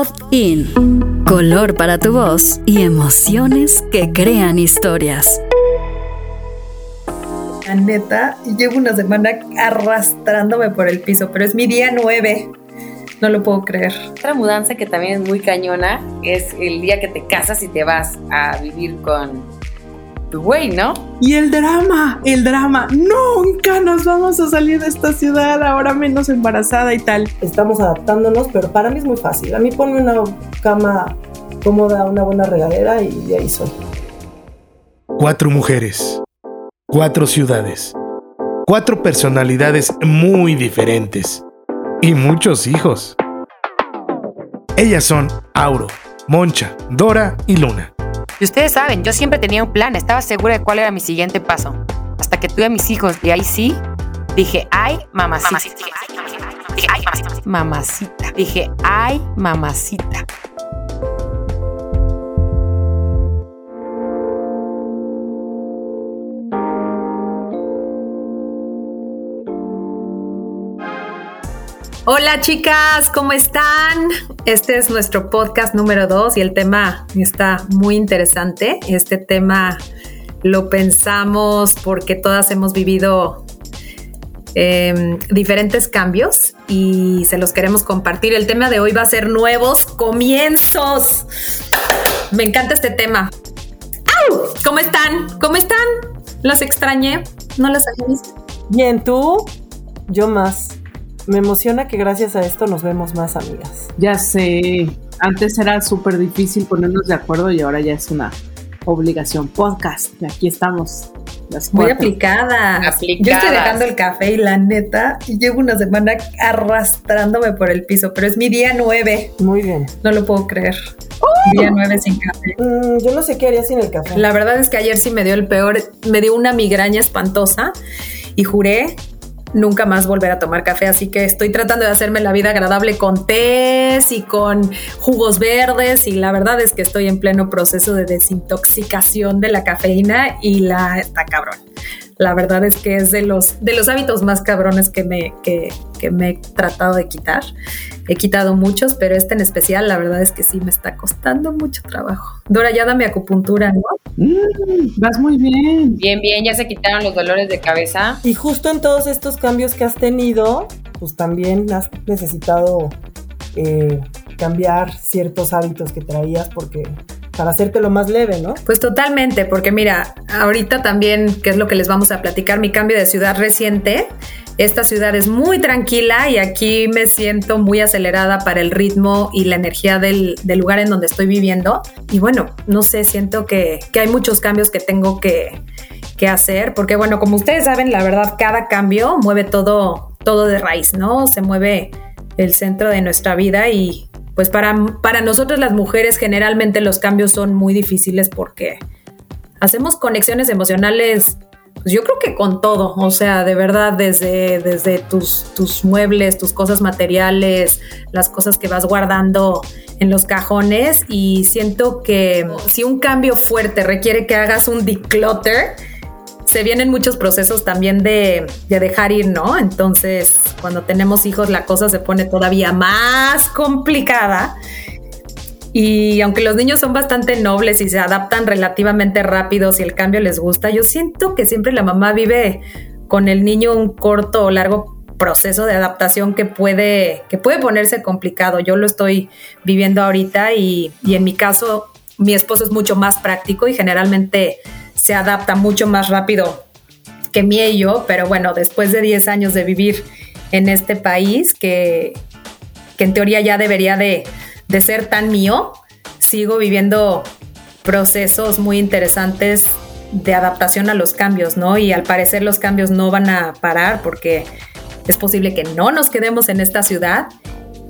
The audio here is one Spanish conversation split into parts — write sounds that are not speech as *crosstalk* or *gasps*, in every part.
Pod In. Color para tu voz y emociones que crean historias. La neta, llevo una semana arrastrándome por el piso, pero es mi día nueve. No lo puedo creer. Otra mudanza que también es muy cañona es el día que te casas y te vas a vivir con güey, ¿no? Y el drama, el drama. Nunca nos vamos a salir de esta ciudad, ahora menos embarazada y tal. Estamos adaptándonos, pero para mí es muy fácil. A mí ponme una cama cómoda, una buena regadera y de ahí soy. Cuatro mujeres, cuatro ciudades, cuatro personalidades muy diferentes y muchos hijos. Ellas son Auro, Moncha, Dora y Luna. Y ustedes saben, yo siempre tenía un plan, estaba segura de cuál era mi siguiente paso. Hasta que tuve a mis hijos y ahí sí, dije, ay, mamacita. Dije, ay, mamacita. Mamacita. Dije, ay, mamacita. Hola chicas, ¿cómo están? Este es nuestro podcast número 2 y el tema está muy interesante. Este tema lo pensamos porque todas hemos vivido eh, diferentes cambios y se los queremos compartir. El tema de hoy va a ser nuevos comienzos. Me encanta este tema. ¡Au! ¿Cómo están? ¿Cómo están? ¿Las extrañé? ¿No las había visto? Bien, tú, yo más. Me emociona que gracias a esto nos vemos más amigas. Ya sé, antes era súper difícil ponernos de acuerdo y ahora ya es una obligación. Podcast, y aquí estamos. Las Muy aplicada. Aplicadas. Yo estoy dejando el café y la neta, llevo una semana arrastrándome por el piso, pero es mi día nueve. Muy bien. No lo puedo creer. Día nueve sin café. Mm, yo no sé qué haría sin el café. La verdad es que ayer sí me dio el peor, me dio una migraña espantosa y juré nunca más volver a tomar café, así que estoy tratando de hacerme la vida agradable con tés y con jugos verdes y la verdad es que estoy en pleno proceso de desintoxicación de la cafeína y la está cabrón. La verdad es que es de los, de los hábitos más cabrones que me, que, que me he tratado de quitar. He quitado muchos, pero este en especial, la verdad es que sí me está costando mucho trabajo. Dora, ya dame acupuntura, ¿no? Mm, vas muy bien. Bien, bien, ya se quitaron los dolores de cabeza. Y justo en todos estos cambios que has tenido, pues también has necesitado eh, cambiar ciertos hábitos que traías porque para hacértelo más leve, ¿no? Pues totalmente, porque mira, ahorita también, que es lo que les vamos a platicar, mi cambio de ciudad reciente. Esta ciudad es muy tranquila y aquí me siento muy acelerada para el ritmo y la energía del, del lugar en donde estoy viviendo. Y bueno, no sé, siento que, que hay muchos cambios que tengo que, que hacer, porque bueno, como ustedes saben, la verdad, cada cambio mueve todo, todo de raíz, ¿no? Se mueve el centro de nuestra vida y pues para, para nosotros las mujeres generalmente los cambios son muy difíciles porque hacemos conexiones emocionales, pues yo creo que con todo, o sea, de verdad, desde, desde tus, tus muebles, tus cosas materiales, las cosas que vas guardando en los cajones y siento que si un cambio fuerte requiere que hagas un declutter, se vienen muchos procesos también de, de, dejar ir, ¿no? Entonces, cuando tenemos hijos, la cosa se pone todavía más complicada. Y aunque los niños son bastante nobles y se adaptan relativamente rápido si el cambio les gusta, yo siento que siempre la mamá vive con el niño un corto o largo proceso de adaptación que puede, que puede ponerse complicado. Yo lo estoy viviendo ahorita y, y en mi caso, mi esposo es mucho más práctico y generalmente se adapta mucho más rápido que mí y yo, pero bueno, después de 10 años de vivir en este país, que, que en teoría ya debería de, de, ser tan mío, sigo viviendo procesos muy interesantes de adaptación a los cambios, ¿no? Y al parecer los cambios no van a parar porque es posible que no nos quedemos en esta ciudad.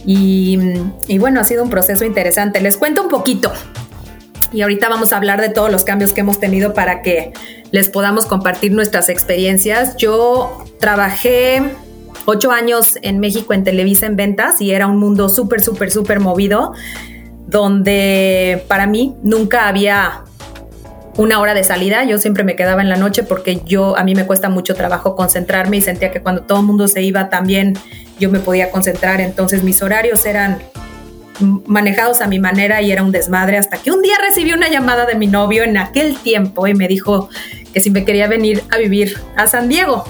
Y, y bueno, ha sido un proceso interesante. Les cuento un poquito y ahorita vamos a hablar de todos los cambios que hemos tenido para que les podamos compartir nuestras experiencias. Yo trabajé ocho años en México en Televisa en ventas y era un mundo súper, súper, súper movido, donde para mí nunca había una hora de salida, yo siempre me quedaba en la noche porque yo a mí me cuesta mucho trabajo concentrarme y sentía que cuando todo el mundo se iba también yo me podía concentrar, entonces mis horarios eran manejados a mi manera y era un desmadre hasta que un día recibí una llamada de mi novio en aquel tiempo y me dijo que si me quería venir a vivir a San Diego.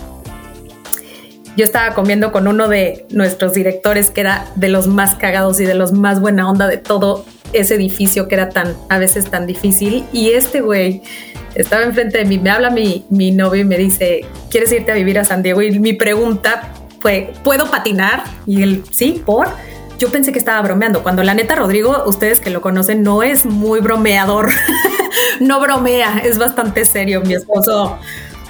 Yo estaba comiendo con uno de nuestros directores que era de los más cagados y de los más buena onda de todo ese edificio que era tan, a veces tan difícil. Y este güey estaba enfrente de mí, me habla mi, mi novio y me dice, ¿quieres irte a vivir a San Diego? Y mi pregunta fue, ¿puedo patinar? Y él, sí, por. Yo pensé que estaba bromeando, cuando la neta Rodrigo, ustedes que lo conocen, no es muy bromeador, *laughs* no bromea, es bastante serio mi esposo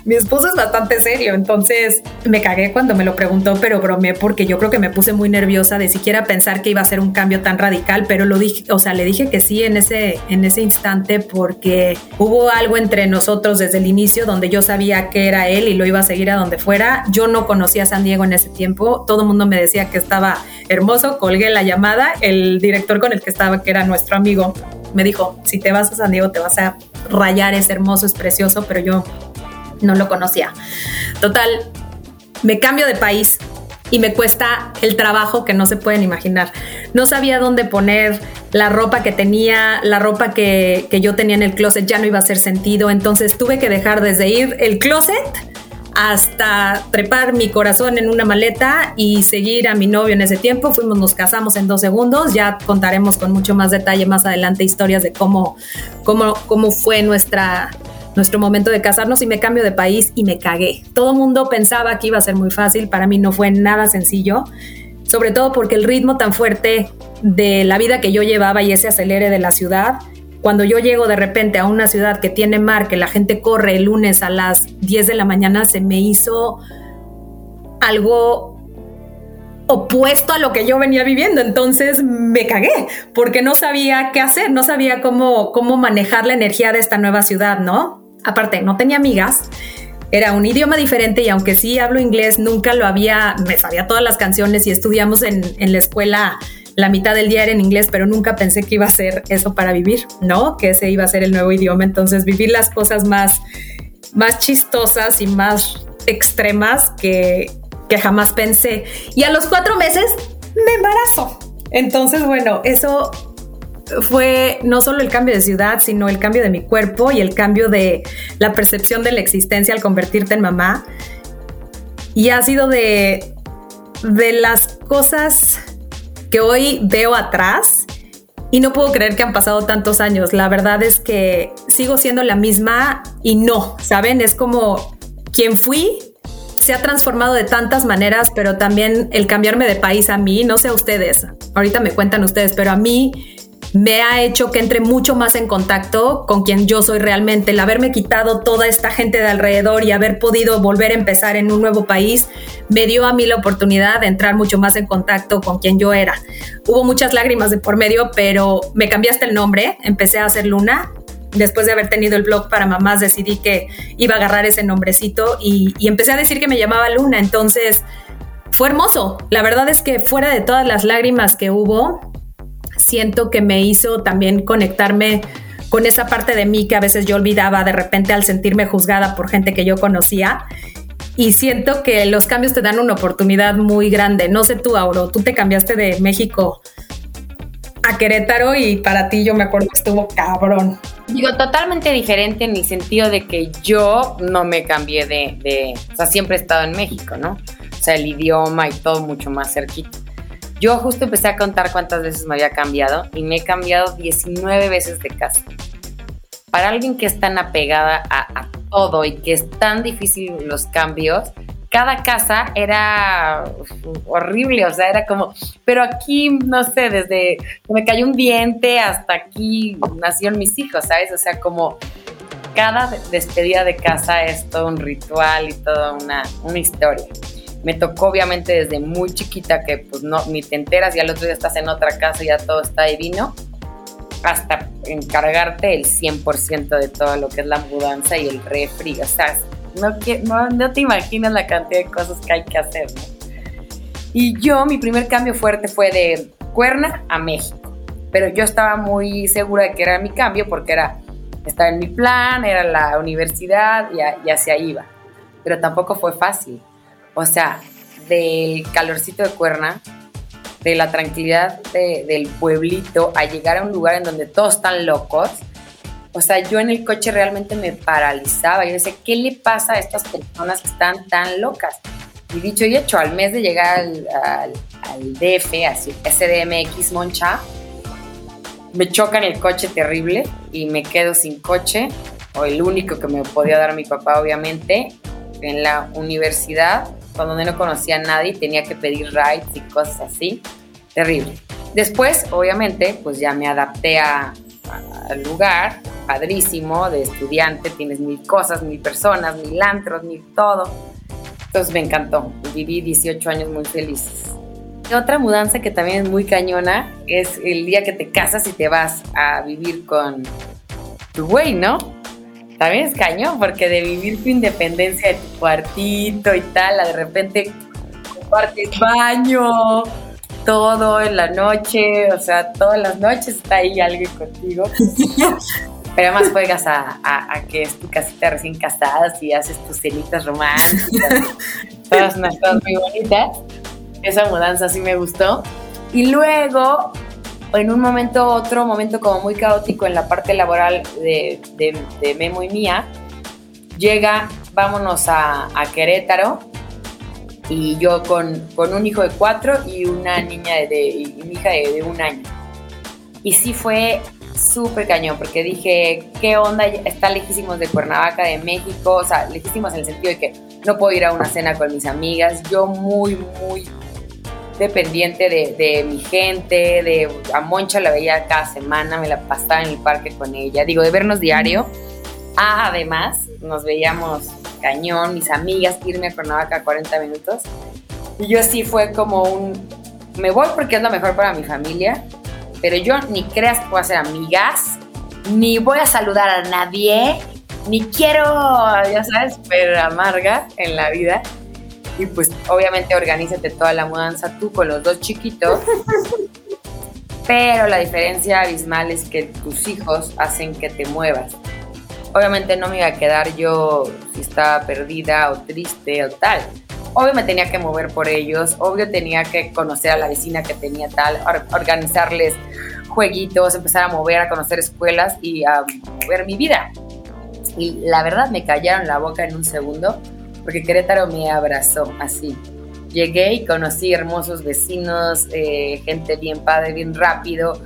mi esposo es bastante serio, entonces me cagué cuando me lo preguntó, pero bromeé porque yo creo que me puse muy nerviosa de siquiera pensar que iba a ser un cambio tan radical, pero lo dije, o sea, le dije que sí en ese, en ese instante porque hubo algo entre nosotros desde el inicio donde yo sabía que era él y lo iba a seguir a donde fuera. Yo no conocía a San Diego en ese tiempo, todo el mundo me decía que estaba hermoso, colgué la llamada, el director con el que estaba, que era nuestro amigo, me dijo, si te vas a San Diego te vas a rayar, es hermoso, es precioso, pero yo no lo conocía. Total, me cambio de país y me cuesta el trabajo que no se pueden imaginar. No sabía dónde poner la ropa que tenía, la ropa que, yo tenía en el closet ya no iba a hacer sentido, entonces tuve que dejar desde ir el closet hasta trepar mi corazón en una maleta y seguir a mi novio en ese tiempo. Fuimos, nos casamos en dos segundos. Ya contaremos con mucho más detalle más adelante historias de cómo, cómo, cómo fue nuestra, nuestro momento de casarnos y me cambio de país y me cagué. Todo mundo pensaba que iba a ser muy fácil, para mí no fue nada sencillo, sobre todo porque el ritmo tan fuerte de la vida que yo llevaba y ese acelere de la ciudad, cuando yo llego de repente a una ciudad que tiene mar, que la gente corre el lunes a las 10 de la mañana, se me hizo algo opuesto a lo que yo venía viviendo. Entonces me cagué porque no sabía qué hacer, no sabía cómo, cómo manejar la energía de esta nueva ciudad, ¿no? Aparte, no tenía amigas. Era un idioma diferente y aunque sí hablo inglés, nunca lo había, me sabía todas las canciones y estudiamos en, la escuela la mitad del día era en inglés, pero nunca pensé que iba a ser eso para vivir, ¿no? Que ese iba a ser el nuevo idioma. Entonces, vivir las cosas más, más chistosas y más extremas que, que jamás pensé. Y a los cuatro meses me embarazo. Entonces, bueno, eso fue no solo el cambio de ciudad, sino el cambio de mi cuerpo y el cambio de la percepción de la existencia al convertirte en mamá. Y ha sido de, de las cosas que hoy veo atrás y no puedo creer que han pasado tantos años. La verdad es que sigo siendo la misma y no, ¿saben? Es como quien fui se ha transformado de tantas maneras, pero también el cambiarme de país a mí, no sé a ustedes, ahorita me cuentan ustedes, pero a mí me ha hecho que entre mucho más en contacto con quien yo soy realmente. El haberme quitado toda esta gente de alrededor y haber podido volver a empezar en un nuevo país me dio a mí la oportunidad de entrar mucho más en contacto con quien yo era. Hubo muchas lágrimas de por medio, pero me cambiaste el nombre, empecé a hacer Luna. Después de haber tenido el blog para mamás, decidí que iba a agarrar ese nombrecito y, y empecé a decir que me llamaba Luna. Entonces, fue hermoso. La verdad es que fuera de todas las lágrimas que hubo, siento que me hizo también conectarme con esa parte de mí que a veces yo olvidaba de repente al sentirme juzgada por gente que yo conocía. Y siento que los cambios te dan una oportunidad muy grande. No sé tú, Auro, tú te cambiaste de México a Querétaro y para ti yo me acuerdo que estuvo cabrón. Digo, totalmente diferente en el sentido de que yo no me cambié de, de, o sea, siempre he estado en México, ¿no? O sea, el idioma y todo mucho más cerquita. Yo justo empecé a contar cuántas veces me había cambiado y me he cambiado 19 veces de casa. Para alguien que es tan apegada a, todo y que es tan difícil los cambios, cada casa era horrible, o sea, era como, pero aquí, no sé, desde que me cayó un diente hasta aquí nacieron mis hijos, ¿sabes? O sea, como cada despedida de casa es todo un ritual y toda una, una historia. Me tocó obviamente desde muy chiquita que pues no, ni te enteras y al otro día estás en otra casa y ya todo está divino, hasta encargarte el 100% de todo lo que es la mudanza y el refri, o sea, no, no, no te imaginas la cantidad de cosas que hay que hacer, Y yo, mi primer cambio fuerte fue de Cuerna a México, pero yo estaba muy segura de que era mi cambio porque era, estaba en mi plan, era la universidad y, y hacia iba, pero tampoco fue fácil o sea, del calorcito de cuerna de la tranquilidad de- del pueblito a llegar a un lugar en donde todos están locos. O sea, yo en el coche realmente me paralizaba. Yo decía, ¿qué le pasa a estas personas que están tan locas? Y dicho y hecho, al mes de llegar al, al- al DF, así, SDMX Moncha, me chocan el coche terrible y me quedo sin coche, o el único que me podía dar mi papá, obviamente, en la universidad, cuando no conocía a nadie, tenía que pedir rides y cosas así. Terrible. Después, obviamente, pues ya me adapté a- a- al lugar, padrísimo, de estudiante, tienes mil cosas, mil personas, mil antros, mil todo. Entonces me encantó. Viví 18 años muy felices. Otra mudanza que también es muy cañona es el día que te casas y te vas a vivir con tu güey, ¿no? También es cañón, porque de vivir tu independencia de tu cuartito y tal, a de repente compartes baño, todo en la noche, o sea, todas las noches está ahí alguien contigo. *laughs* Pero además juegas a, a- a que es tu casita recién casada y haces tus cenitas románticas, *laughs* todas unas cosas muy bonitas. Esa mudanza sí me gustó. Y luego, en un momento, otro momento como muy caótico en la parte laboral de, de- de Memo y mía, llega, vámonos a, a Querétaro, y yo con, con un hijo de cuatro y una niña de, de- y mi hija de, de un año. Y sí fue súper cañón, porque dije, ¿qué onda? Está lejísimos de Cuernavaca, de México, o sea, lejísimos en el sentido de que no puedo ir a una cena con mis amigas, yo muy, muy dependiente de, de mi gente, de a Moncha la veía cada semana, me la pasaba en el parque con ella, digo, de vernos diario. Ah, además, nos veíamos cañón, mis amigas, irme a Cuernavaca 40 minutos. Y yo sí fue como un, me voy porque es lo mejor para mi familia, pero yo ni creas que voy a ser amigas, ni voy a saludar a nadie, ni quiero, ya sabes, super amarga en la vida. Y pues obviamente organízate toda la mudanza tú con los dos chiquitos. *laughs* Pero la diferencia abismal es que tus hijos hacen que te muevas. Obviamente no me iba a quedar yo si estaba perdida o triste o tal. Obvio me tenía que mover por ellos, obvio tenía que conocer a la vecina que tenía tal, or- organizarles jueguitos, empezar a mover, a conocer escuelas y a mover mi vida. Y la verdad me callaron la boca en un segundo porque Querétaro me abrazó así. Llegué y conocí hermosos vecinos, eh, gente bien padre, bien rápido.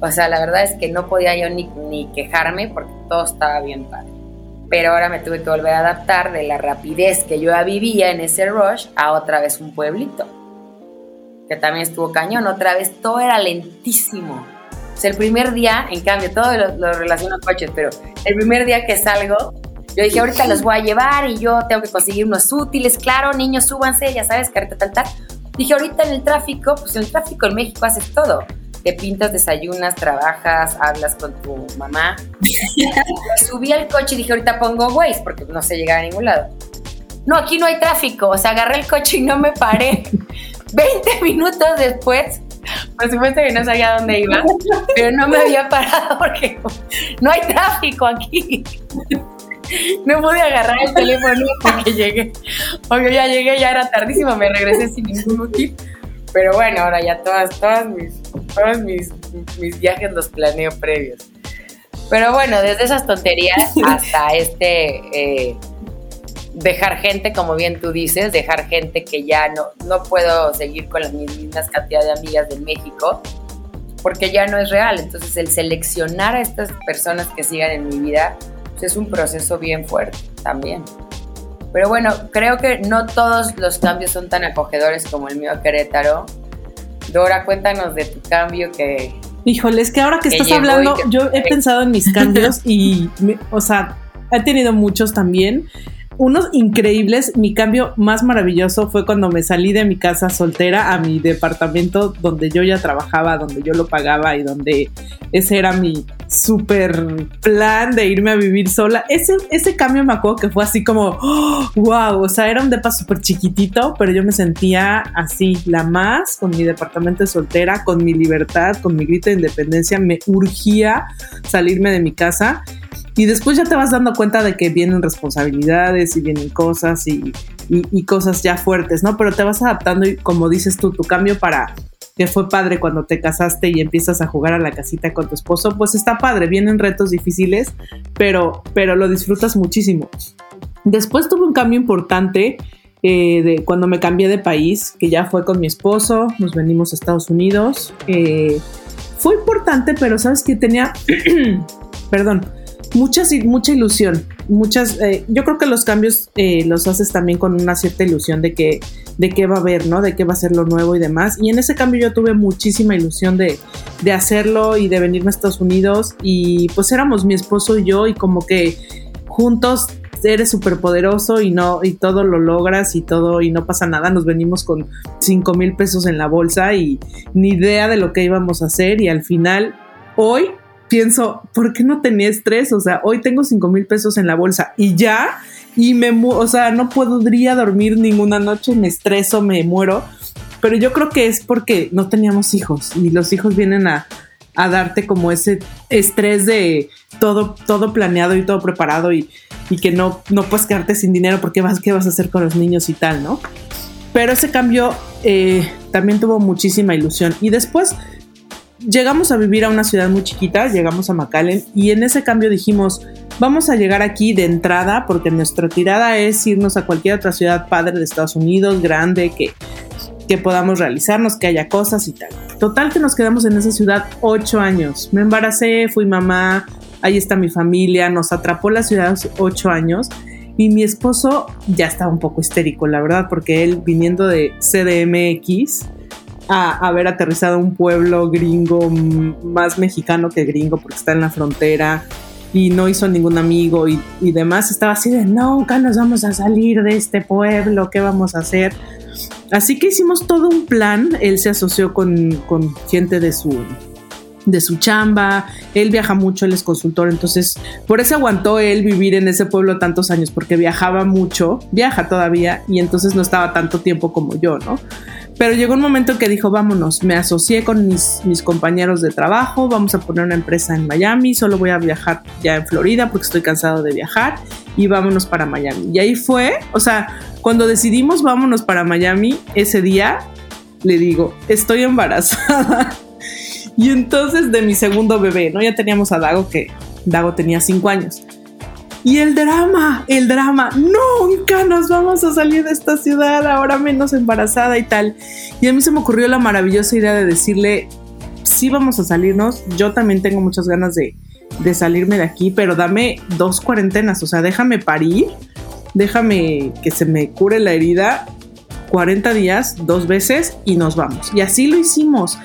O sea, la verdad es que no podía yo ni, quejarme porque todo estaba bien padre. Pero ahora me tuve que volver a adaptar de la rapidez que yo ya vivía en ese rush a otra vez un pueblito. Que también estuvo cañón, otra vez todo era lentísimo. O sea, el primer día, en cambio, todo lo, lo relaciono a coches, pero el primer día que salgo, yo dije, ahorita los voy a llevar y yo tengo que conseguir unos útiles, claro, niños, súbanse, ya sabes, careta tal, tal. Dije, ahorita en el tráfico, pues en el tráfico en México haces todo. Te pintas, desayunas, trabajas, hablas con tu mamá. *laughs* Subí al coche y dije, ahorita pongo Waze, porque no sé llegar a ningún lado. No, aquí no hay tráfico. O sea, agarré el coche y no me paré. *laughs* 20 minutos después, por supuesto que no sabía dónde iba, pero no me había parado porque *laughs* no hay tráfico aquí. No pude agarrar el teléfono hasta que llegué. Obvio, ya llegué, ya era tardísimo, me regresé sin ningún útil. Pero bueno, ahora ya todas, todas mis, todos mis, mis viajes los planeo previos. Pero bueno, desde esas tonterías hasta este eh, dejar gente, como bien tú dices, dejar gente que ya no, no puedo seguir con las mismas cantidad de amigas de México, porque ya no es real. Entonces el seleccionar a estas personas que sigan en mi vida es un proceso bien fuerte también. Pero bueno, creo que no todos los cambios son tan acogedores como el mío a Querétaro. Dora, cuéntanos de tu cambio que, Híjole, es que ahora que Que estás hablando, que- yo he pensado en mis *laughs* cambios y, me- o sea, he tenido muchos también. Unos increíbles. Mi cambio más maravilloso fue cuando me salí de mi casa soltera a mi departamento donde yo ya trabajaba, donde yo lo pagaba y donde ese era mi super plan de irme a vivir sola. Ese, ese cambio me acuerdo que fue así como, *gasps* wow, o sea, era un depa súper chiquitito, pero yo me sentía así, la más, con mi departamento de soltera, con mi libertad, con mi grito de independencia, me urgía salirme de mi casa. Y después ya te vas dando cuenta de que vienen responsabilidades y vienen cosas y, y- y cosas ya fuertes, ¿no? Pero te vas adaptando y como dices tú, tu cambio para que fue padre cuando te casaste y empiezas a jugar a la casita con tu esposo, pues está padre, vienen retos difíciles, pero, pero lo disfrutas muchísimo. Después tuve un cambio importante eh, de cuando me cambié de país, que ya fue con mi esposo, nos venimos a Estados Unidos. Eh, fue importante, pero sabes que tenía, *clears throat* perdón, muchas, mucha ilusión. Muchas, eh, yo creo que los cambios los haces también con una cierta ilusión de que, de qué va a haber, ¿no? De qué va a ser lo nuevo y demás. Y en ese cambio yo tuve muchísima ilusión de, de hacerlo y de venirme a Estados Unidos. Y pues éramos mi esposo y yo y como que juntos eres súper poderoso y no, y todo lo logras y todo, y no pasa nada. Nos venimos con 5 mil pesos en la bolsa y ni idea de lo que íbamos a hacer. Y al final, hoy pienso, ¿por qué no tenía estrés? O sea, hoy tengo 5 mil pesos en la bolsa y ya, y me, o sea, no podría dormir ninguna noche, me estreso, me muero. Pero yo creo que es porque no teníamos hijos y los hijos vienen a, a darte como ese estrés de todo, todo planeado y todo preparado y, y que no, no puedes quedarte sin dinero porque vas, ¿qué vas a hacer con los niños y tal, no? Pero ese cambio eh, también tuvo muchísima ilusión. Y después llegamos a vivir a una ciudad muy chiquita, llegamos a McAllen y en ese cambio dijimos, vamos a llegar aquí de entrada porque nuestra tirada es irnos a cualquier otra ciudad padre de Estados Unidos, grande, que, que podamos realizarnos, que haya cosas y tal. Total que nos quedamos en esa ciudad ocho años. Me embaracé, fui mamá, ahí está mi familia, nos atrapó la ciudad ocho años y mi esposo ya estaba un poco histérico, la verdad, porque él viniendo de CDMX a haber aterrizado un pueblo gringo más mexicano que gringo porque está en la frontera y no hizo ningún amigo y, demás, estaba así de nunca nos vamos a salir de este pueblo, ¿qué vamos a hacer? Así que hicimos todo un plan, él se asoció con, con gente de su de su chamba, él viaja mucho, él es consultor, entonces por eso aguantó él vivir en ese pueblo tantos años, porque viajaba mucho, viaja todavía, y entonces no estaba tanto tiempo como yo, ¿no? Pero llegó un momento que dijo, vámonos, me asocié con mis, compañeros de trabajo, vamos a poner una empresa en Miami, solo voy a viajar ya en Florida porque estoy cansado de viajar y vámonos para Miami. Y ahí fue, o sea, cuando decidimos vámonos para Miami, ese día le digo, estoy embarazada. *laughs* Y entonces de mi segundo bebé, ¿no? Ya teníamos a Dago, que Dago tenía cinco años. Y el drama, el drama, nunca nos vamos a salir de esta ciudad, ahora menos embarazada y tal. Y a mí se me ocurrió la maravillosa idea de decirle, sí vamos a salirnos, yo también tengo muchas ganas de, de salirme de aquí, pero dame dos cuarentenas, o sea, déjame parir, déjame que se me cure la herida 40 días, dos veces y nos vamos. Y así lo hicimos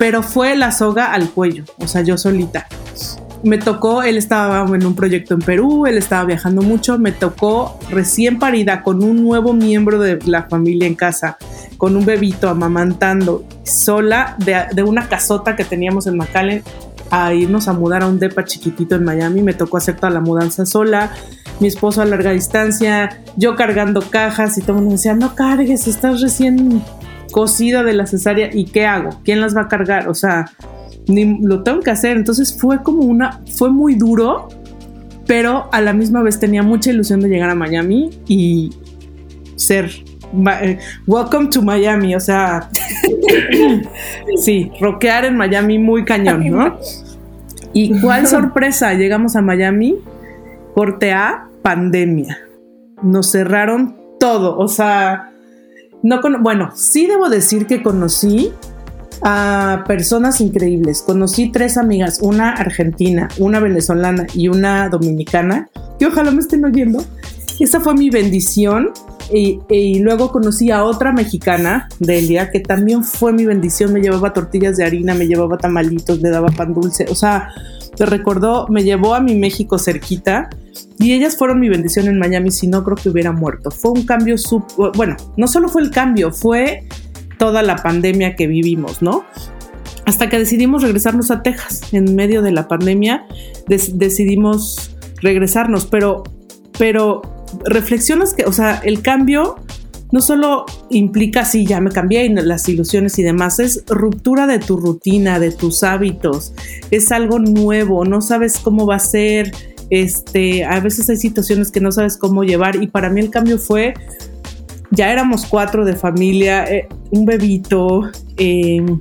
pero fue la soga al cuello, o sea, yo solita. Me tocó, él estaba en un proyecto en Perú, él estaba viajando mucho, me tocó recién parida con un nuevo miembro de la familia en casa, con un bebito amamantando, sola de, una casota que teníamos en McAllen, a irnos a mudar a un depa chiquitito en Miami, me tocó hacer toda la mudanza sola, mi esposo a larga distancia, yo cargando cajas y todo el mundo decía, no cargues, estás recién cosida de la cesárea y qué hago, quién las va a cargar, o sea, ni lo tengo que hacer. Entonces fue como una, fue muy duro, pero a la misma vez tenía mucha ilusión de llegar a Miami y ser eh, welcome to Miami, o sea, *laughs* sí, rockear en Miami muy cañón, ¿no? Y cuál sorpresa, llegamos a Miami, corte A, pandemia. Nos cerraron todo, o sea, no bueno, sí debo decir que conocí a personas increíbles. Conocí tres amigas, una argentina, una venezolana y una dominicana, que ojalá me estén oyendo. Esa fue mi bendición. Y, luego conocí a otra mexicana, Delia, que también fue mi bendición. Me llevaba tortillas de harina, me llevaba tamalitos, me daba pan dulce. O sea, te recordó, me llevó a mi México cerquita y ellas fueron mi bendición en Miami, si no creo que hubiera muerto. Fue un cambio, bueno, no solo fue el cambio, fue toda la pandemia que vivimos, ¿no? Hasta que decidimos regresarnos a Texas. En medio de la pandemia decidimos regresarnos, pero, pero reflexionas que, o sea, el cambio no solo implica, sí, ya me cambié y las ilusiones y demás, es ruptura de tu rutina, de tus hábitos, es algo nuevo, no sabes cómo va a ser, este, a veces hay situaciones que no sabes cómo llevar y para mí el cambio fue, ya éramos cuatro de familia, eh, un bebito, em,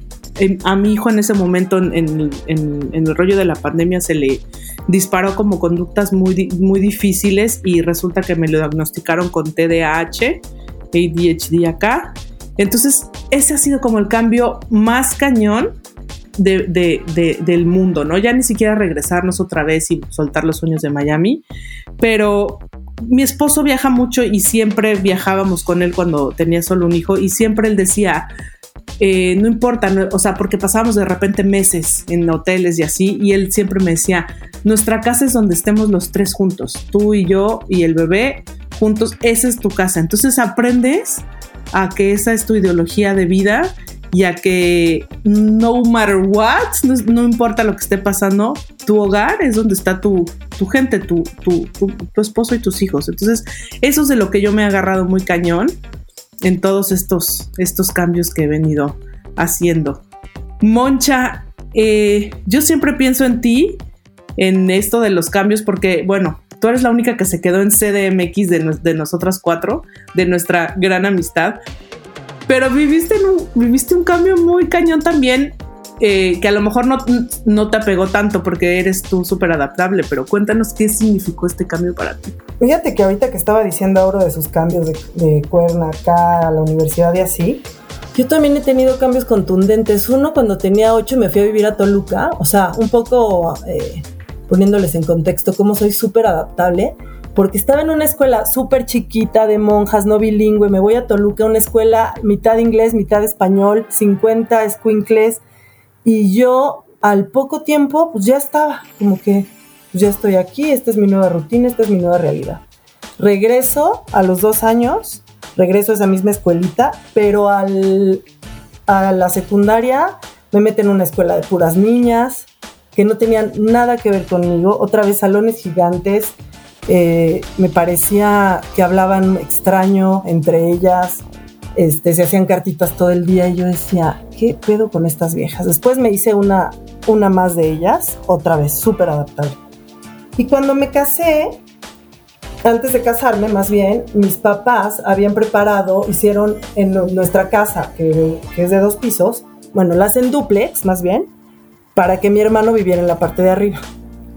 a mi hijo en ese momento, en, el rollo de la pandemia, se le disparó como conductas muy, muy difíciles y resulta que me lo diagnosticaron con TDAH, ADHD acá. Entonces, ese ha sido como el cambio más cañón de- del mundo, ¿no? Ya ni siquiera regresarnos otra vez y soltar los sueños de Miami, pero mi esposo viaja mucho y siempre viajábamos con él cuando tenía solo un hijo y siempre él decía, eh, no importa, o sea, porque pasábamos de repente meses en hoteles y así, y él siempre me decía, nuestra casa es donde estemos los tres juntos, tú y yo y el bebé juntos, esa es tu casa. Entonces aprendes a que esa es tu ideología de vida y a que no matter what, no, importa lo que esté pasando, tu hogar es donde está tu, tu gente, tu, tu, tu, esposo y tus hijos. Entonces, eso es de lo que yo me he agarrado muy cañón en todos estos, estos cambios que he venido haciendo. Moncha, eh, yo siempre pienso en ti, en esto de los cambios, porque, bueno, tú eres la única que se quedó en CDMX de, de nosotras cuatro, de nuestra gran amistad, pero viviste, un, viviste un cambio muy cañón también, eh, que a lo mejor no, no te apegó tanto porque eres tú súper adaptable, pero cuéntanos qué significó este cambio para ti. Fíjate que ahorita que estaba diciendo ahora de sus cambios de, de cuerna acá a la universidad y así, yo también he tenido cambios contundentes. Uno, cuando tenía ocho me fui a vivir a Toluca, o sea, un poco eh, poniéndoles en contexto cómo soy súper adaptable, porque estaba en una escuela súper chiquita de monjas, no bilingüe, me voy a Toluca, una escuela mitad inglés, mitad español, 50 escuincles, y yo al poco tiempo pues ya estaba, como que pues ya estoy aquí, esta es mi nueva rutina, esta es mi nueva realidad. Regreso a los dos años, regreso a esa misma escuelita, pero al, a la secundaria me meten en una escuela de puras niñas que no tenían nada que ver conmigo, otra vez salones gigantes, eh, me parecía que hablaban extraño entre ellas, este, se hacían cartitas todo el día y yo decía, ¿qué pedo con estas viejas? Después me hice una, una más de ellas, otra vez, súper adaptable. Y cuando me casé, antes de casarme más bien, mis papás habían preparado, hicieron en nu- nuestra casa, que, que es de dos pisos, bueno, la hacen duplex más bien, para que mi hermano viviera en la parte de arriba.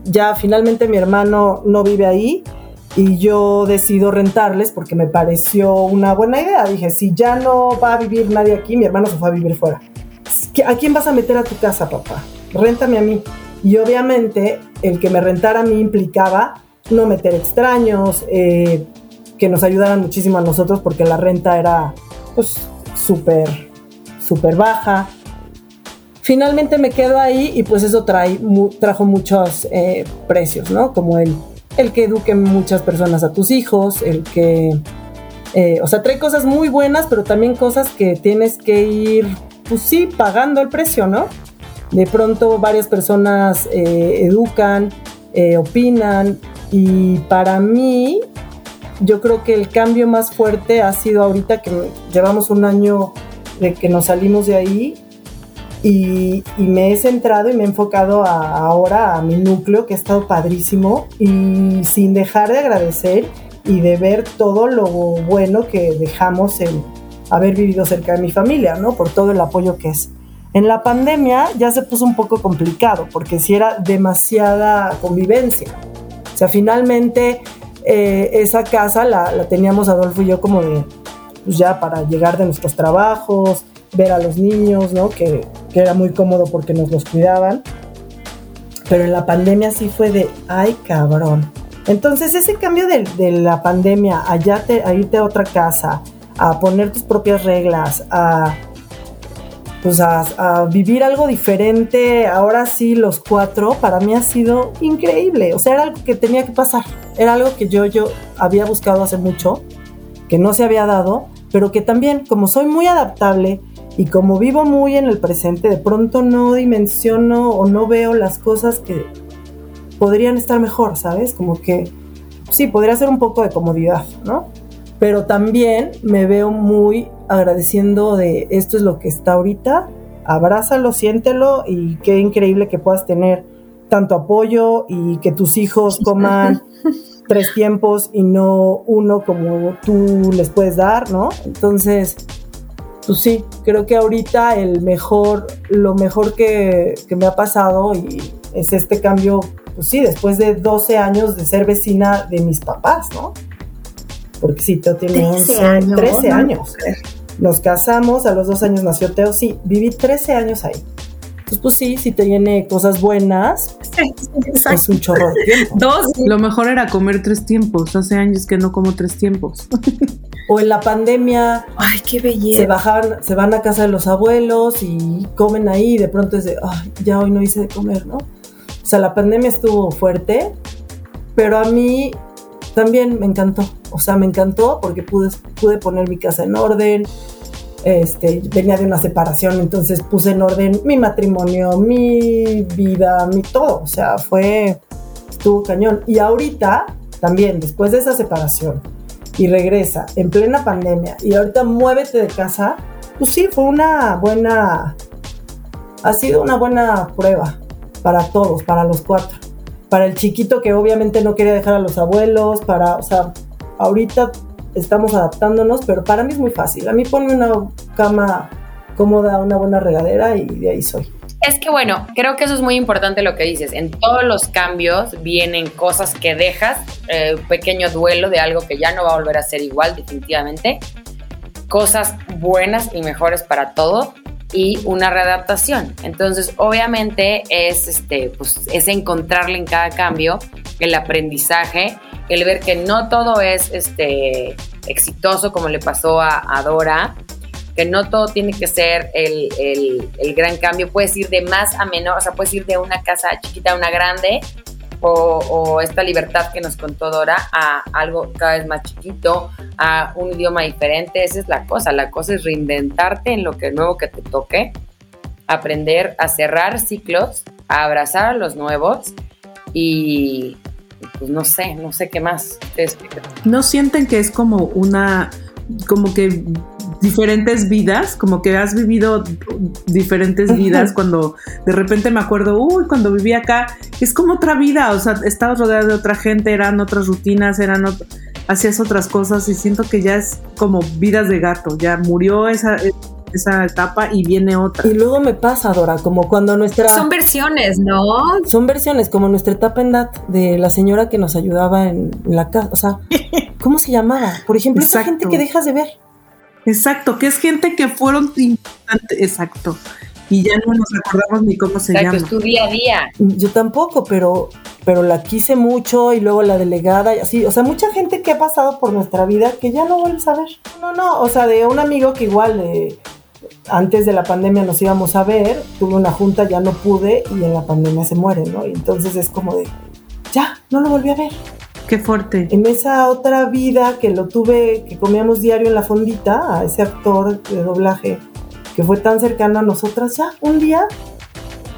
Ya finalmente mi hermano no vive ahí y yo decido rentarles porque me pareció una buena idea. Dije, si ya no va a vivir nadie aquí, mi hermano se fue a vivir fuera. ¿A quién vas a meter a tu casa, papá? Réntame a mí. Y obviamente el que me rentara a mí implicaba no meter extraños, eh, que nos ayudaran muchísimo a nosotros porque la renta era pues súper, súper baja. Finalmente me quedo ahí y pues eso trae, trajo muchos eh, precios, ¿no? Como el, el que eduquen muchas personas a tus hijos, el que... eh, o sea, trae cosas muy buenas, pero también cosas que tienes que ir, pues sí, pagando el precio, ¿no? De pronto varias personas eh, educan, opinan y para mí yo creo que el cambio más fuerte ha sido ahorita que llevamos un año de que nos salimos de ahí y, y me he centrado y me he enfocado a- ahora a mi núcleo que ha estado padrísimo y sin dejar de agradecer y de ver todo lo bueno que dejamos en haber vivido cerca de mi familia, ¿no? Por todo el apoyo que es. En la pandemia ya se puso un poco complicado porque si era demasiada convivencia. O sea, finalmente eh, esa casa la, la teníamos Adolfo y yo como de, pues ya para llegar de nuestros trabajos, ver a los niños, ¿no? Que, que era muy cómodo porque nos los cuidaban. Pero en la pandemia sí fue de, ay cabrón. Entonces ese cambio de, de la pandemia a, te- a irte a otra casa, a poner tus propias reglas, a pues a, a vivir algo diferente, ahora sí los cuatro, para mí ha sido increíble. O sea, era algo que tenía que pasar. Era algo que yo, yo había buscado hace mucho, que no se había dado, pero que también, como soy muy adaptable y como vivo muy en el presente, de pronto no dimensiono o no veo las cosas que podrían estar mejor, ¿sabes? Como que sí, podría ser un poco de comodidad, ¿no? Pero también me veo muy agradeciendo de esto es lo que está ahorita, abrázalo, siéntelo y qué increíble que puedas tener tanto apoyo y que tus hijos coman *laughs* tres tiempos y no uno como tú les puedes dar, ¿no? Entonces, pues sí, creo que ahorita el mejor, lo mejor que, que me ha pasado y es este cambio, pues sí, después de 12 años de ser vecina de mis papás, ¿no? Porque sí, Teo tiene 11, años, 13 ¿no? años. Nos casamos, a los dos años nació Teo, sí, viví 13 años ahí. Entonces, pues sí, si te viene cosas buenas, es un chorro de tiempo. Dos. Lo mejor era comer tres tiempos. Hace años que no como tres tiempos. O en la pandemia, Ay, qué se belleza. bajan, se van a casa de los abuelos y comen ahí y de pronto es de, ay, ya hoy no hice de comer, ¿no? O sea, la pandemia estuvo fuerte, pero a mí también me encantó. O sea, me encantó porque pude, pude poner mi casa en orden. Este, venía de una separación, entonces puse en orden mi matrimonio, mi vida, mi todo. O sea, fue, estuvo cañón. Y ahorita, también, después de esa separación, y regresa en plena pandemia, y ahorita muévete de casa, pues sí, fue una buena, ha sido una buena prueba para todos, para los cuatro. Para el chiquito que obviamente no quería dejar a los abuelos, para, o sea, ahorita estamos adaptándonos, pero para mí es muy fácil. A mí ponme una cama cómoda, una buena regadera y de ahí soy. Es que bueno, creo que eso es muy importante lo que dices. En todos los cambios vienen cosas que dejas, eh, un pequeño duelo de algo que ya no va a volver a ser igual definitivamente, cosas buenas y mejores para todo y una readaptación. Entonces, obviamente es este pues es encontrarle en cada cambio el aprendizaje, el ver que no todo es este exitoso como le pasó a, Dora, que no todo tiene que ser el, el, el, gran cambio, puedes ir de más a menor, o sea, puedes ir de una casa chiquita a una grande, o, o, esta libertad que nos contó Dora a algo cada vez más chiquito, a un idioma diferente, esa es la cosa, la cosa es reinventarte en lo que nuevo que te toque, aprender a cerrar ciclos, a abrazar a los nuevos y pues no sé, no sé qué más. ¿No sienten que es como una, como que diferentes vidas, como que has vivido diferentes vidas cuando de repente me acuerdo, uy, cuando viví acá, es como otra vida, o sea, estabas rodeada de otra gente, eran otras rutinas, eran ot hacías otras cosas y siento que ya es como vidas de gato, ya murió esa, esa etapa y viene otra. Y luego me pasa, Dora, como cuando nuestra... Son versiones, ¿no? Son versiones, como nuestra etapa en DAT de la señora que nos ayudaba en, la casa, o sea, *laughs* ¿cómo se llamaba? Por ejemplo, Exacto. esa gente que dejas de ver. Exacto, que es gente que fueron importantes, exacto. Y ya no nos acordamos ni cómo se exacto, llama. Es tu día a día. Yo tampoco, pero, pero la quise mucho y luego la delegada y así. O sea, mucha gente que ha pasado por nuestra vida que ya no vuelves a ver. No, no, o sea, de un amigo que igual eh, antes de la pandemia nos íbamos a ver, tuve una junta, ya no pude y en la pandemia se muere, ¿no? Y entonces es como de, ya, no lo volví a ver. Qué fuerte. En esa otra vida que lo tuve, que comíamos diario en la fondita, a ese actor de doblaje que fue tan cercano a nosotras, ya un día,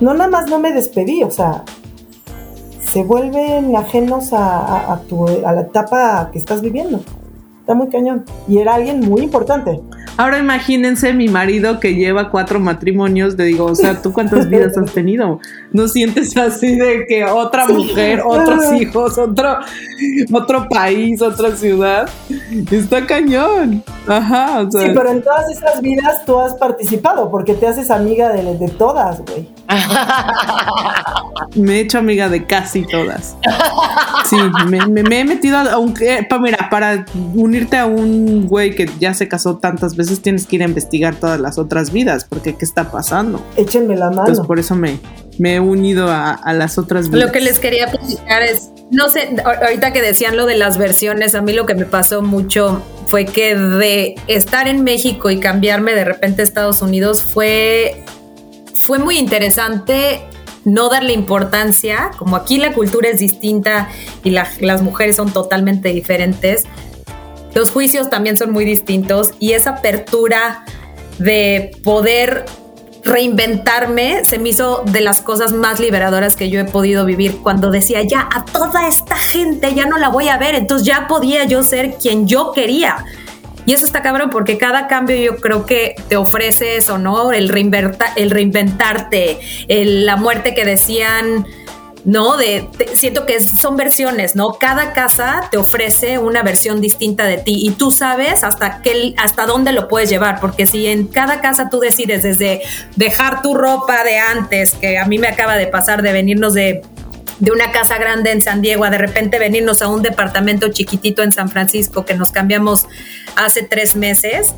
no nada más no me despedí, o sea, se vuelven ajenos a, a, a, tu, a la etapa que estás viviendo. Está muy cañón. Y era alguien muy importante. Ahora imagínense mi marido que lleva cuatro matrimonios, le digo, o sea, ¿tú cuántas vidas has tenido? ¿No sientes así de que otra mujer, otros hijos, otro, otro país, otra ciudad? Está cañón. Ajá. O sea. Sí, pero en todas esas vidas tú has participado porque te haces amiga de, de todas, güey. *laughs* me he hecho amiga de casi todas. Sí, me, me, me he metido, aunque, mira, para unirte a un güey que ya se casó tantas veces, tienes que ir a investigar todas las otras vidas, porque ¿qué está pasando? Échenme la mano. Entonces, por eso me, me he unido a, a, las otras vidas. Lo que les quería platicar es, no sé, ahorita que decían lo de las versiones, a mí lo que me pasó mucho fue que de estar en México y cambiarme de repente a Estados Unidos fue, fue muy interesante no darle importancia, como aquí la cultura es distinta y la, las mujeres son totalmente diferentes, los juicios también son muy distintos y esa apertura de poder reinventarme se me hizo de las cosas más liberadoras que yo he podido vivir cuando decía ya a toda esta gente ya no la voy a ver, entonces ya podía yo ser quien yo quería. Y eso está cabrón porque cada cambio yo creo que te ofrece eso, ¿no? El, el reinventarte, la muerte que decían ¿no? De, siento que son versiones, ¿no? Cada casa te ofrece una versión distinta de ti y tú sabes hasta qué, hasta dónde lo puedes llevar, porque si en cada casa tú decides desde dejar tu ropa de antes, que a mí me acaba de pasar de venirnos de de una casa grande en San Diego a de repente venirnos a un departamento chiquitito en San Francisco que nos cambiamos hace tres meses,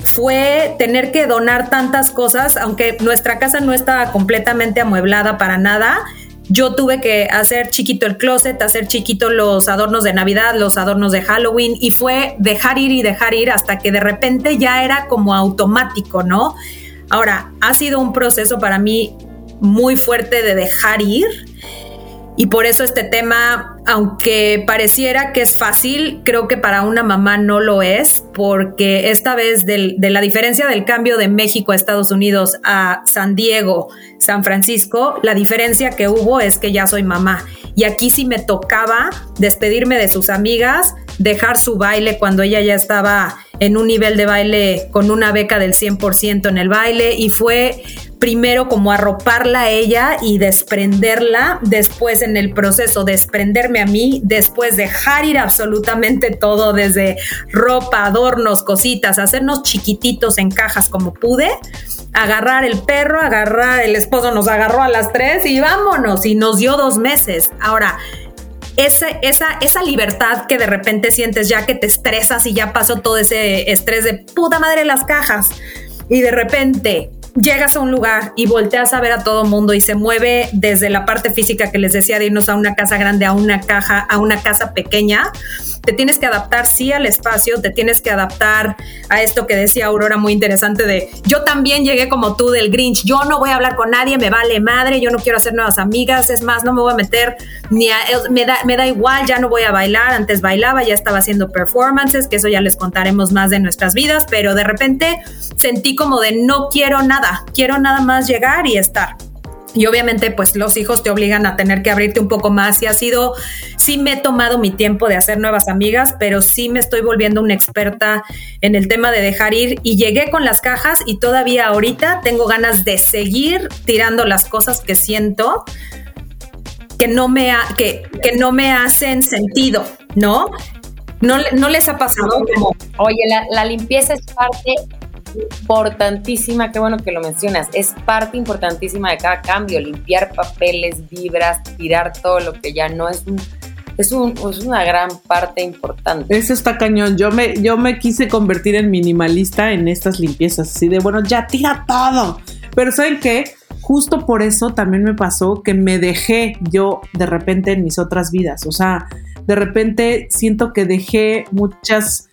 fue tener que donar tantas cosas, aunque nuestra casa no estaba completamente amueblada para nada. Yo tuve que hacer chiquito el closet, hacer chiquito los adornos de Navidad, los adornos de Halloween y fue dejar ir y dejar ir hasta que de repente ya era como automático, ¿no? Ahora, ha sido un proceso para mí muy fuerte de dejar ir y por eso este tema, aunque pareciera que es fácil, creo que para una mamá no lo es, porque esta vez de la diferencia del cambio de México a Estados Unidos a San Diego, San Francisco, la diferencia que hubo es que ya soy mamá. Y aquí sí me tocaba despedirme de sus amigas, dejar su baile cuando ella ya estaba en un nivel de baile con una beca del 100% en el baile y fue primero como arroparla a ella y desprenderla, después en el proceso desprenderme a mí, después dejar ir absolutamente todo desde ropa, adornos, cositas, hacernos chiquititos en cajas como pude, agarrar el perro, agarrar el esposo nos agarró a las tres y vámonos y nos dio dos meses. Ahora, esa, esa, esa libertad que de repente sientes ya que te estresas y ya pasó todo ese estrés de puta madre las cajas y de repente llegas a un lugar y volteas a ver a todo mundo y se mueve desde la parte física que les decía de irnos a una casa grande, a una caja, a una casa pequeña, te tienes que adaptar sí al espacio, te tienes que adaptar a esto que decía Aurora muy interesante de yo también llegué como tú del Grinch, yo no voy a hablar con nadie, me vale madre, yo no quiero hacer nuevas amigas, es más, no me voy a meter ni a, me da, me da igual, ya no voy a bailar, antes bailaba, ya estaba haciendo performances, que eso ya les contaremos más de nuestras vidas, pero de repente sentí como de no quiero nada, quiero nada más llegar y estar. Y obviamente pues los hijos te obligan a tener que abrirte un poco más y ha sido, sí me he tomado mi tiempo de hacer nuevas amigas, pero sí me estoy volviendo una experta en el tema de dejar ir y llegué con las cajas y todavía ahorita tengo ganas de seguir tirando las cosas que siento que no me, que, que no me hacen sentido, ¿no? ¿No, no les ha pasado. Oye, la limpieza es parte importantísima, qué bueno que lo mencionas, es parte importantísima de cada cambio, limpiar papeles, vibras, tirar todo lo que ya no es un es, un, es, una gran parte importante. Eso está cañón. Yo me, yo me quise convertir en minimalista en estas limpiezas, así de, bueno, ya tira todo. Pero ¿saben qué? Justo por eso también me pasó que me dejé yo de repente en mis otras vidas. O sea, de repente siento que dejé muchas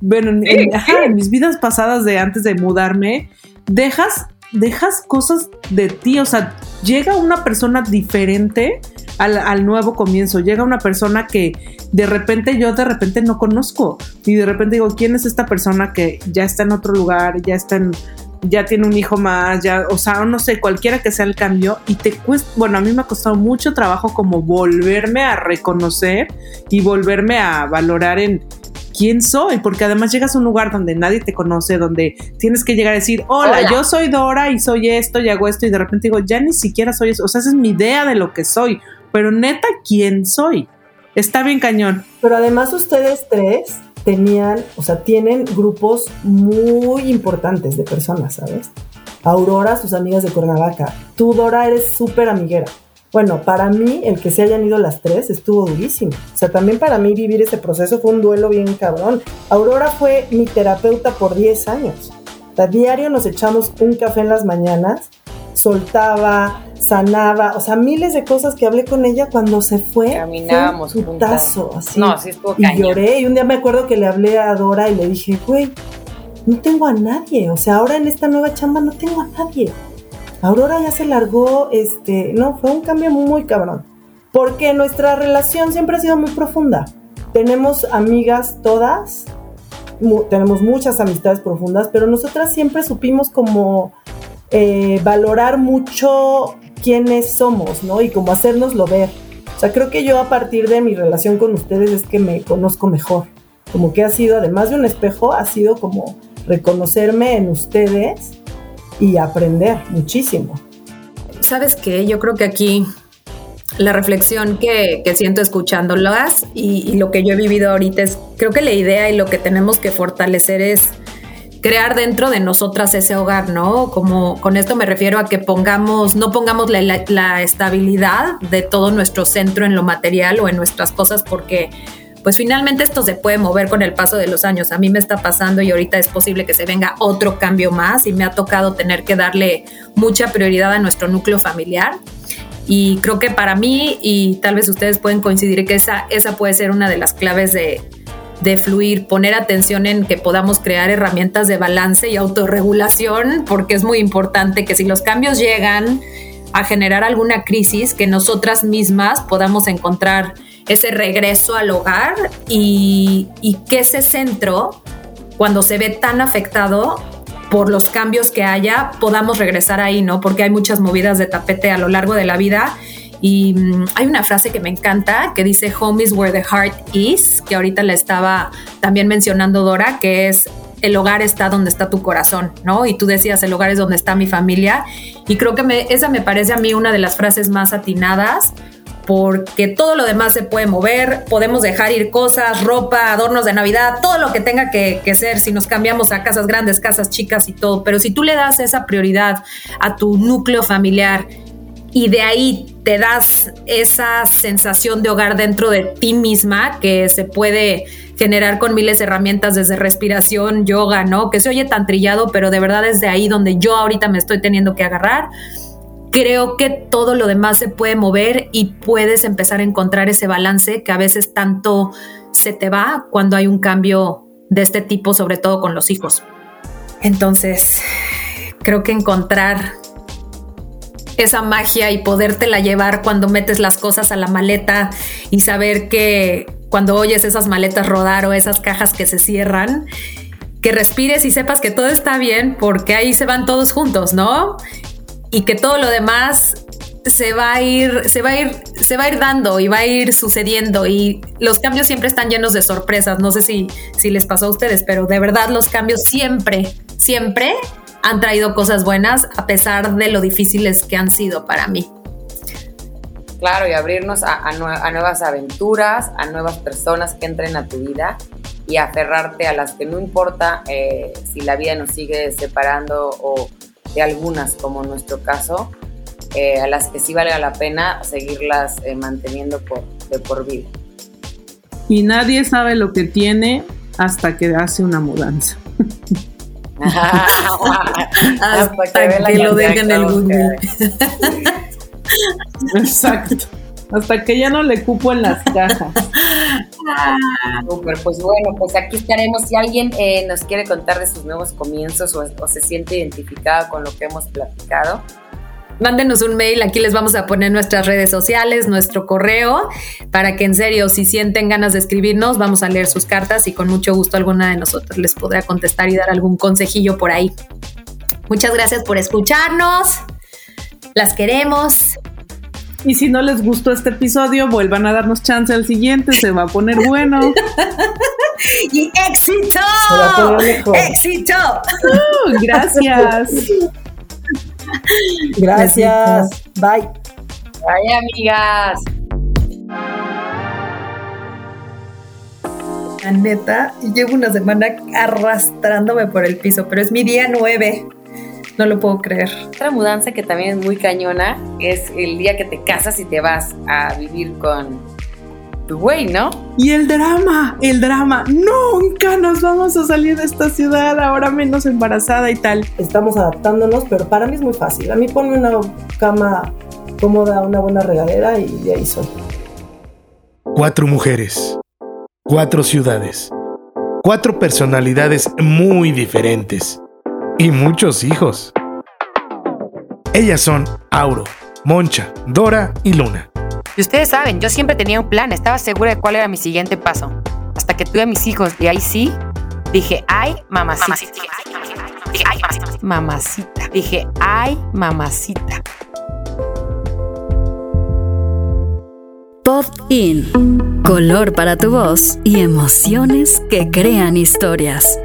bueno, en, mis vidas pasadas de antes de mudarme, dejas, dejas cosas de ti, o sea, llega una persona diferente al, nuevo comienzo, llega una persona que de repente yo de repente no conozco y de repente digo, ¿quién es esta persona que ya está en otro lugar, ya está en, ya tiene un hijo más, ya, o sea, no sé, cualquiera que sea el cambio y te cuesta, bueno, a mí me ha costado mucho trabajo como volverme a reconocer y volverme a valorar en quién soy, porque además llegas a un lugar donde nadie te conoce, donde tienes que llegar a decir, hola, yo soy Dora y soy esto y hago esto y de repente digo, ya ni siquiera soy eso, o sea, esa es mi idea de lo que soy, pero neta, ¿quién soy? Está bien cañón. Pero además ustedes tres tenían, o sea, tienen grupos muy importantes de personas, ¿sabes? Aurora, sus amigas de Cuernavaca. Tú, Dora, eres súper amiguera. Bueno, para mí el que se hayan ido las tres estuvo durísimo. O sea, también para mí vivir ese proceso fue un duelo bien cabrón. Aurora fue mi terapeuta por 10 años. A diario nos echamos un café en las mañanas, soltaba, sanaba, o sea, miles de cosas que hablé con ella cuando se fue. Caminábamos un putazo, así. No, así estuvo Y lloré y un día me acuerdo que le hablé a Dora y le dije, güey, no tengo a nadie, o sea, ahora en esta nueva chamba no tengo a nadie. Aurora ya se largó, este, no, fue un cambio muy cabrón. Porque nuestra relación siempre ha sido muy profunda. Tenemos amigas todas, tenemos muchas amistades profundas, pero nosotras siempre supimos como eh, valorar mucho quiénes somos, ¿no? Y como hacernoslo ver. O sea, creo que yo a partir de mi relación con ustedes es que me conozco mejor. Como que ha sido, además de un espejo, ha sido como reconocerme en ustedes y aprender muchísimo. ¿Sabes qué? Yo creo que aquí la reflexión que, que siento escuchándolas y, y lo que yo he vivido ahorita es, creo que la idea y lo que tenemos que fortalecer es crear dentro de nosotras ese hogar, ¿no? Como con esto me refiero a que pongamos, no pongamos la- la estabilidad de todo nuestro centro en lo material o en nuestras cosas porque pues finalmente esto se puede mover con el paso de los años. A mí me está pasando y ahorita es posible que se venga otro cambio más y me ha tocado tener que darle mucha prioridad a nuestro núcleo familiar. Y creo que para mí, y tal vez ustedes pueden coincidir que esa, esa puede ser una de las claves de, de fluir, poner atención en que podamos crear herramientas de balance y autorregulación, porque es muy importante que si los cambios llegan a generar alguna crisis, que nosotras mismas podamos encontrar ese regreso al hogar y, y que ese centro, cuando se ve tan afectado por los cambios que haya, podamos regresar ahí, ¿no? Porque hay muchas movidas de tapete a lo largo de la vida. Y mm, hay una frase que me encanta que dice home is where the heart is, que ahorita la estaba también mencionando Dora, que es el hogar está donde está tu corazón, ¿no? Y tú decías, el hogar es donde está mi familia. Y creo que esa me parece a mí una de las frases más atinadas, porque todo lo demás se puede mover, podemos dejar ir cosas, ropa, adornos de Navidad, todo lo que tenga que, que ser, si nos cambiamos a casas grandes, casas chicas y todo, pero si tú le das esa prioridad a tu núcleo familiar y de ahí te das esa sensación de hogar dentro de ti misma que se puede generar con miles de herramientas desde respiración, yoga, ¿no? Que se oye tan trillado, pero de verdad es de ahí donde yo ahorita me estoy teniendo que agarrar. Creo que todo lo demás se puede mover y puedes empezar a encontrar ese balance que a veces tanto se te va cuando hay un cambio de este tipo, sobre todo con los hijos. Entonces, creo que encontrar esa magia y podértela llevar cuando metes las cosas a la maleta y saber que cuando oyes esas maletas rodar o esas cajas que se cierran, que respires y sepas que todo está bien porque ahí se van todos juntos, ¿no? Y que todo lo demás se va a ir, se va a ir, se va a ir dando y va a ir sucediendo y los cambios siempre están llenos de sorpresas. No sé si, si les pasó a ustedes, pero de verdad los cambios siempre, siempre han traído cosas buenas a pesar de lo difíciles que han sido para mí. Claro, y abrirnos a, a nue- a nuevas aventuras, a nuevas personas que entren a tu vida y aferrarte a las que no importa eh, si la vida nos sigue separando o de algunas, como en nuestro caso, eh, a las que sí valga la pena seguirlas eh, manteniendo por, de por vida. Y nadie sabe lo que tiene hasta que hace una mudanza. *laughs* Hasta la que lo en el que Google. Exacto. Hasta que ya no le cupo en las cajas. Súper, pues bueno, pues aquí estaremos. Si alguien eh, nos quiere contar de sus nuevos comienzos o, o se siente identificado con lo que hemos platicado, Mándenos un mail, aquí les vamos a poner nuestras redes sociales, nuestro correo, para que en serio, si sienten ganas de escribirnos, vamos a leer sus cartas y con mucho gusto alguna de nosotros les podrá contestar y dar algún consejillo por ahí. Muchas gracias por escucharnos. Las queremos. Y si no les gustó este episodio, vuelvan a darnos chance al siguiente, se va a poner bueno. *laughs* ¡Y éxito! ¡Éxito! Uh, Gracias. *laughs* Gracias. Bye. ¡ay, amigas! La neta, llevo una semana arrastrándome por el piso, pero es mi día 9. No lo puedo creer. Otra mudanza que también es muy cañona es el día que te casas y te vas a vivir con tu güey, ¿no? Y el drama, el drama. Nunca nos vamos a salir de esta ciudad, ahora menos embarazada y tal. Estamos adaptándonos, pero para mí es muy fácil. A mí ponme una cama cómoda, una buena regadera y de ahí soy. Cuatro mujeres. Cuatro ciudades. Cuatro personalidades muy diferentes. Y muchos hijos. Ellas son Auro, Moncha, Dora y Luna. Y ustedes saben, yo siempre tenía un plan, estaba segura de cuál era mi siguiente paso. Hasta que tuve a mis hijos y ahí sí, dije, ay, mamacita. Dije, ay, mamacita. Mamacita. Dije, ay, mamacita. Pod In. Color para tu voz y emociones que crean historias.